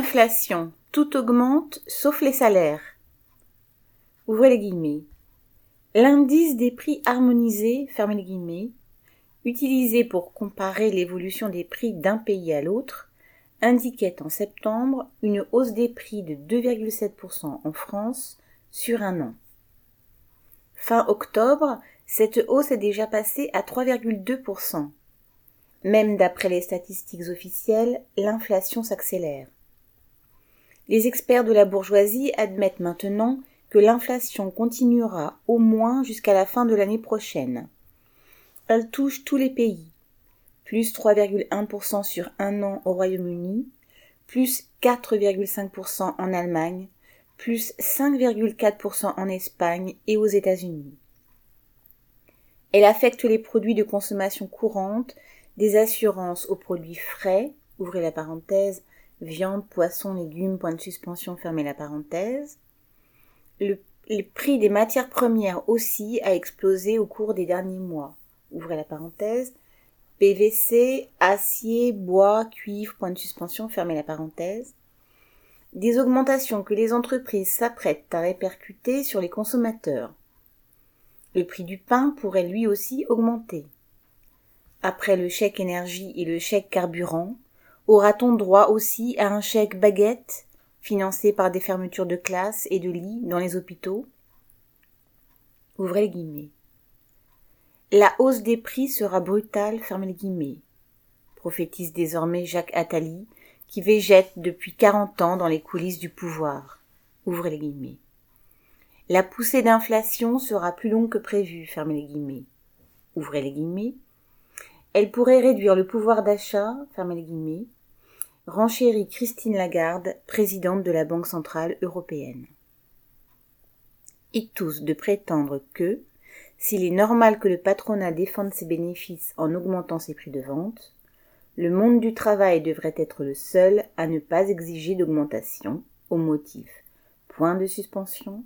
Inflation. Tout augmente sauf les salaires. Ouvrez les guillemets. L'indice des prix harmonisés, fermez les guillemets, utilisé pour comparer l'évolution des prix d'un pays à l'autre, indiquait en septembre une hausse des prix de 2,7% en France sur un an. Fin octobre, cette hausse est déjà passée à 3,2%. Même d'après les statistiques officielles, l'inflation s'accélère. Les experts de la bourgeoisie admettent maintenant que l'inflation continuera au moins jusqu'à la fin de l'année prochaine. Elle touche tous les pays. Plus 3,1% sur un an au Royaume-Uni, plus 4,5% en Allemagne, plus 5,4% en Espagne et aux États-Unis. Elle affecte les produits de consommation courante, des assurances aux produits frais, ouvrez la parenthèse, viande, poisson, légumes, point de suspension, fermez la parenthèse. Le, prix des matières premières aussi a explosé au cours des derniers mois, ouvrez la parenthèse. PVC, acier, bois, cuivre, point de suspension, fermez la parenthèse. Des augmentations que les entreprises s'apprêtent à répercuter sur les consommateurs. Le prix du pain pourrait lui aussi augmenter. Après le chèque énergie et le chèque carburant, aura-t-on droit aussi à un chèque baguette financé par des fermetures de classes et de lits dans les hôpitaux? Ouvrez les guillemets. La hausse des prix sera brutale, fermez les guillemets. Prophétise désormais Jacques Attali, qui végète depuis quarante ans dans les coulisses du pouvoir. Ouvrez les guillemets. La poussée d'inflation sera plus longue que prévu, fermez les guillemets. Ouvrez les guillemets. Elle pourrait réduire le pouvoir d'achat, fermez les renchérit Christine Lagarde, présidente de la Banque centrale européenne. tous de prétendre que, s'il est normal que le patronat défende ses bénéfices en augmentant ses prix de vente, le monde du travail devrait être le seul à ne pas exiger d'augmentation, au motif, point de suspension,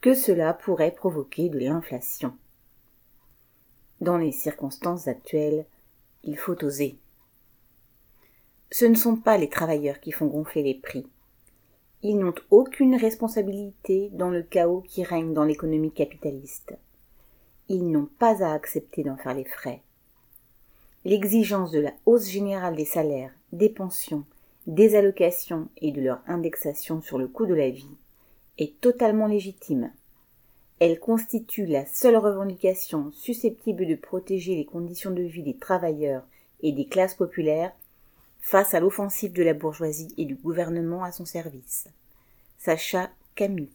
que cela pourrait provoquer de l'inflation. Dans les circonstances actuelles, il faut oser. Ce ne sont pas les travailleurs qui font gonfler les prix. Ils n'ont aucune responsabilité dans le chaos qui règne dans l'économie capitaliste. Ils n'ont pas à accepter d'en faire les frais. L'exigence de la hausse générale des salaires, des pensions, des allocations et de leur indexation sur le coût de la vie est totalement légitime. Elle constitue la seule revendication susceptible de protéger les conditions de vie des travailleurs et des classes populaires face à l'offensive de la bourgeoisie et du gouvernement à son service. Sacha Camus